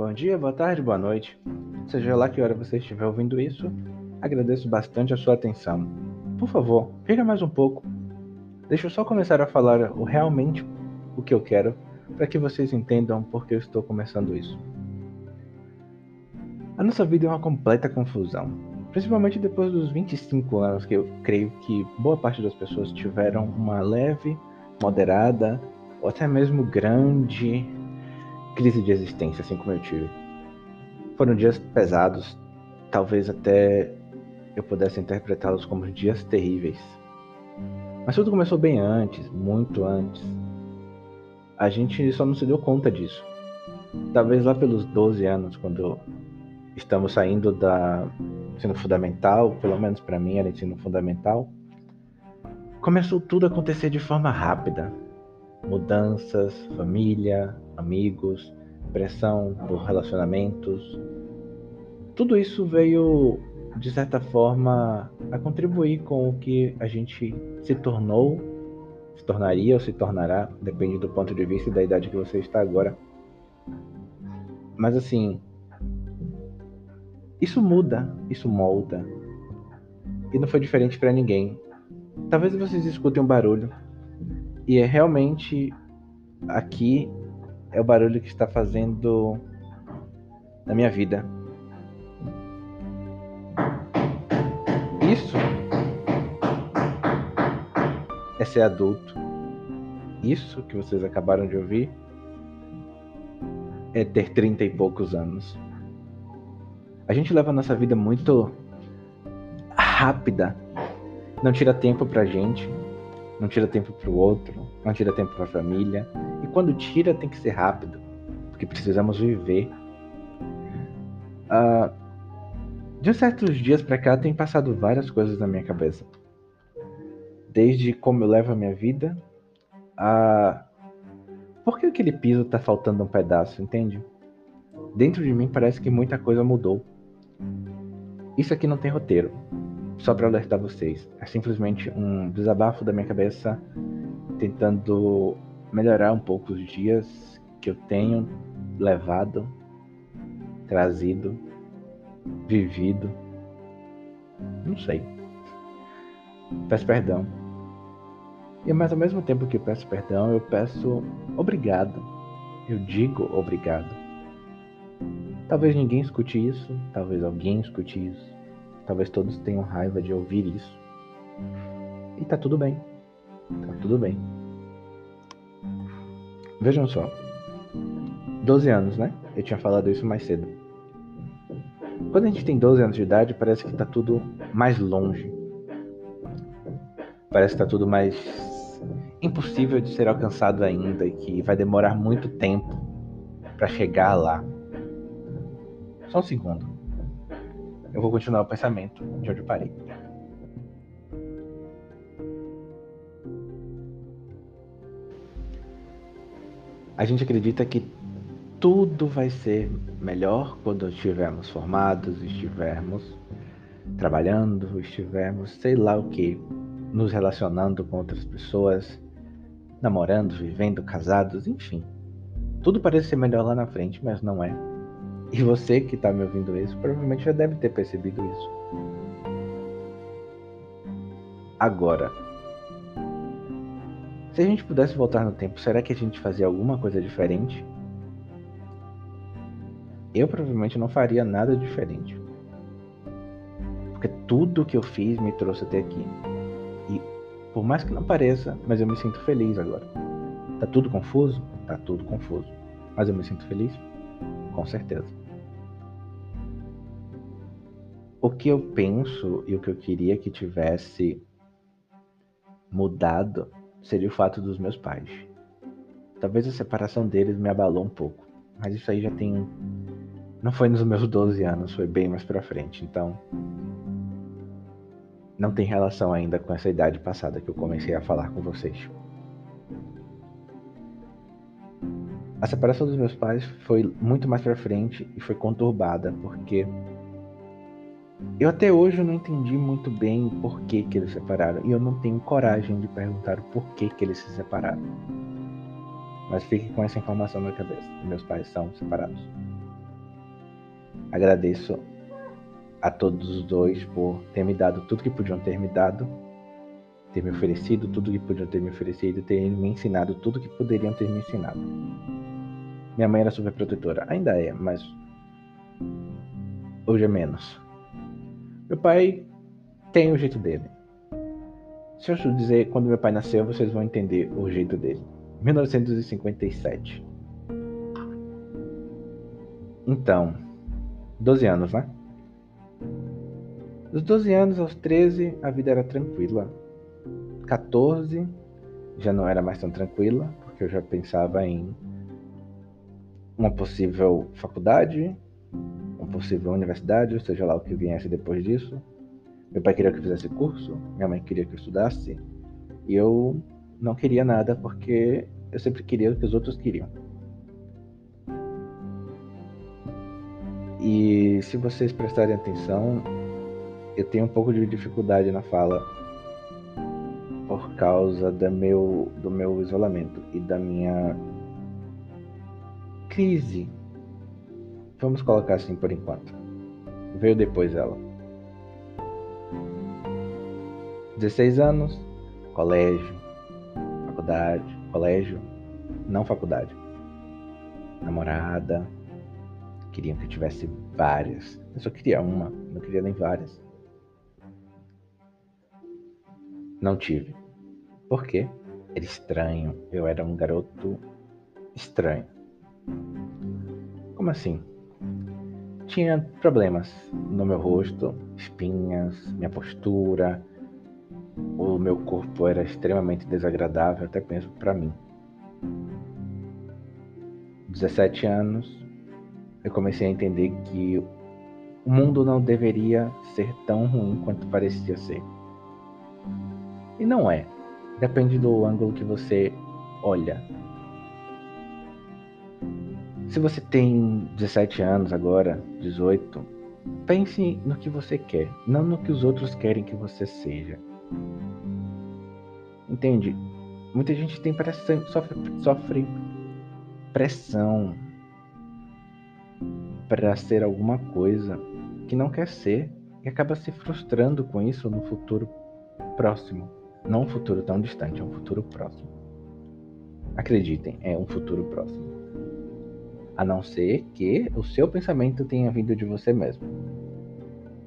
Bom dia, boa tarde, boa noite. Seja lá que hora você estiver ouvindo isso, agradeço bastante a sua atenção. Por favor, fica mais um pouco. Deixa eu só começar a falar o realmente o que eu quero, para que vocês entendam por que eu estou começando isso. A nossa vida é uma completa confusão, principalmente depois dos 25 anos que eu creio que boa parte das pessoas tiveram uma leve, moderada ou até mesmo grande crise de existência, assim como eu tive. Foram dias pesados, talvez até eu pudesse interpretá-los como dias terríveis. Mas tudo começou bem antes, muito antes. A gente só não se deu conta disso. Talvez lá pelos 12 anos, quando estamos saindo da ensino fundamental, pelo menos para mim era ensino fundamental, começou tudo a acontecer de forma rápida. Mudanças, família, amigos, pressão por relacionamentos. Tudo isso veio, de certa forma, a contribuir com o que a gente se tornou, se tornaria ou se tornará, depende do ponto de vista e da idade que você está agora. Mas assim, isso muda, isso molda. E não foi diferente para ninguém. Talvez vocês escutem um barulho. E é realmente aqui é o barulho que está fazendo na minha vida. Isso é ser adulto. Isso que vocês acabaram de ouvir é ter trinta e poucos anos. A gente leva a nossa vida muito rápida. Não tira tempo pra gente, não tira tempo pro outro, não tira tempo pra família, quando tira tem que ser rápido, porque precisamos viver. Uh, de certos dias para cá tem passado várias coisas na minha cabeça. Desde como eu levo a minha vida, a por que aquele piso tá faltando um pedaço, entende? Dentro de mim parece que muita coisa mudou. Isso aqui não tem roteiro. Só para alertar vocês, é simplesmente um desabafo da minha cabeça tentando melhorar um pouco os dias que eu tenho levado, trazido, vivido. Não sei. Peço perdão. E mas ao mesmo tempo que peço perdão, eu peço obrigado. Eu digo obrigado. Talvez ninguém escute isso, talvez alguém escute isso. Talvez todos tenham raiva de ouvir isso. E tá tudo bem. Tá tudo bem. Vejam só. 12 anos, né? Eu tinha falado isso mais cedo. Quando a gente tem 12 anos de idade, parece que tá tudo mais longe. Parece que tá tudo mais impossível de ser alcançado ainda e que vai demorar muito tempo para chegar lá. Só um segundo. Eu vou continuar o pensamento de onde eu parei. A gente acredita que tudo vai ser melhor quando estivermos formados, estivermos trabalhando, estivermos, sei lá o que, nos relacionando com outras pessoas, namorando, vivendo, casados, enfim. Tudo parece ser melhor lá na frente, mas não é. E você que está me ouvindo isso, provavelmente já deve ter percebido isso. Agora, se a gente pudesse voltar no tempo, será que a gente fazia alguma coisa diferente? Eu provavelmente não faria nada diferente. Porque tudo que eu fiz me trouxe até aqui. E por mais que não pareça, mas eu me sinto feliz agora. Tá tudo confuso? Tá tudo confuso. Mas eu me sinto feliz? Com certeza. O que eu penso e o que eu queria que tivesse mudado seria o fato dos meus pais. Talvez a separação deles me abalou um pouco, mas isso aí já tem. Não foi nos meus 12 anos, foi bem mais pra frente, então. Não tem relação ainda com essa idade passada que eu comecei a falar com vocês. A separação dos meus pais foi muito mais pra frente e foi conturbada, porque eu até hoje não entendi muito bem o porquê que eles se separaram. E eu não tenho coragem de perguntar o porquê que eles se separaram. Mas fique com essa informação na cabeça. Meus pais são separados. Agradeço a todos os dois por ter me dado tudo que podiam ter me dado, ter me oferecido tudo que podiam ter me oferecido, ter me ensinado tudo que poderiam ter me ensinado. Minha mãe era super protetora, ainda é, mas hoje é menos. Meu pai tem o jeito dele. Se eu dizer quando meu pai nasceu, vocês vão entender o jeito dele. 1957. Então, 12 anos, né? Dos 12 anos aos 13, a vida era tranquila. 14, já não era mais tão tranquila, porque eu já pensava em uma possível faculdade, uma possível universidade, seja lá o que viesse depois disso. Meu pai queria que eu fizesse curso, minha mãe queria que eu estudasse, e eu não queria nada porque eu sempre queria o que os outros queriam. E se vocês prestarem atenção, eu tenho um pouco de dificuldade na fala por causa do meu, do meu isolamento e da minha crise. Vamos colocar assim por enquanto. Veio depois ela. 16 anos, colégio, faculdade, colégio, não faculdade. Namorada, queriam que eu tivesse várias. Eu só queria uma, não queria nem várias. Não tive. Por quê? Era estranho. Eu era um garoto estranho. Como assim? Tinha problemas no meu rosto, espinhas, minha postura. O meu corpo era extremamente desagradável, até mesmo para mim. 17 anos, eu comecei a entender que o mundo não deveria ser tão ruim quanto parecia ser. E não é. Depende do ângulo que você olha. Se você tem 17 anos agora, 18, pense no que você quer, não no que os outros querem que você seja. Entende? Muita gente tem pressão, sofre, sofre pressão para ser alguma coisa que não quer ser e acaba se frustrando com isso no futuro próximo. Não um futuro tão distante, é um futuro próximo. Acreditem, é um futuro próximo. A não ser que o seu pensamento tenha vindo de você mesmo.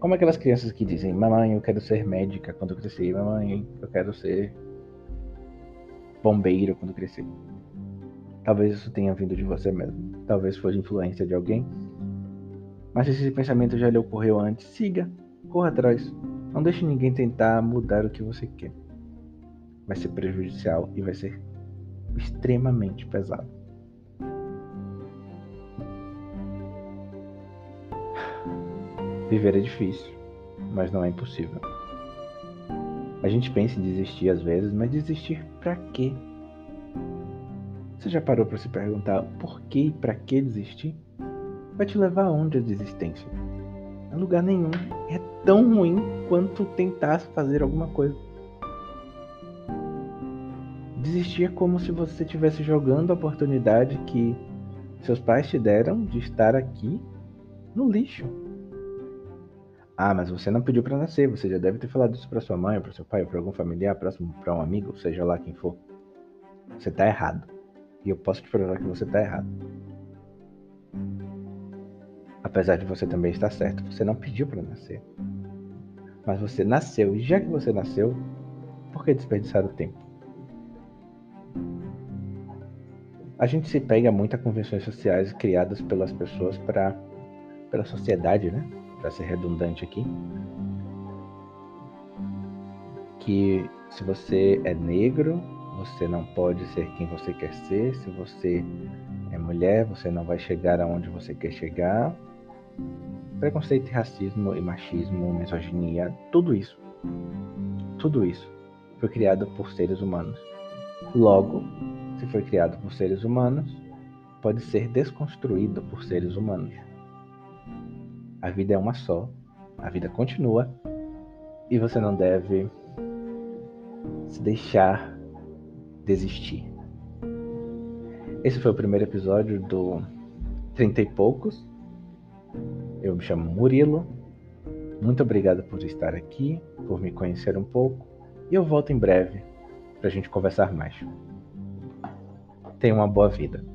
Como aquelas crianças que dizem: Mamãe, eu quero ser médica quando crescer. Mamãe, eu quero ser bombeiro quando crescer. Talvez isso tenha vindo de você mesmo. Talvez foi influência de alguém mas se esse pensamento já lhe ocorreu antes, siga, corra atrás. Não deixe ninguém tentar mudar o que você quer. Vai ser prejudicial e vai ser extremamente pesado. Viver é difícil, mas não é impossível. A gente pensa em desistir às vezes, mas desistir para quê? Você já parou para se perguntar por que e para que desistir? vai te levar aonde a desistência? A lugar nenhum. É tão ruim quanto tentar fazer alguma coisa. Desistir é como se você estivesse jogando a oportunidade que seus pais te deram de estar aqui no lixo. Ah, mas você não pediu para nascer, você já deve ter falado isso para sua mãe, para seu pai, para algum familiar próximo, para um amigo, seja lá quem for. Você tá errado. E eu posso te provar que você tá errado. Apesar de você também estar certo, você não pediu para nascer. Mas você nasceu, e já que você nasceu, por que desperdiçar o tempo? A gente se pega muito a convenções sociais criadas pelas pessoas para pela sociedade, né? Para ser redundante aqui. Que se você é negro, você não pode ser quem você quer ser. Se você é mulher, você não vai chegar aonde você quer chegar preconceito, racismo e machismo, misoginia, tudo isso, tudo isso foi criado por seres humanos. Logo, se foi criado por seres humanos, pode ser desconstruído por seres humanos. A vida é uma só, a vida continua e você não deve se deixar desistir. Esse foi o primeiro episódio do Trinta e Poucos. Eu me chamo Murilo. Muito obrigado por estar aqui, por me conhecer um pouco, e eu volto em breve para a gente conversar mais. Tenha uma boa vida.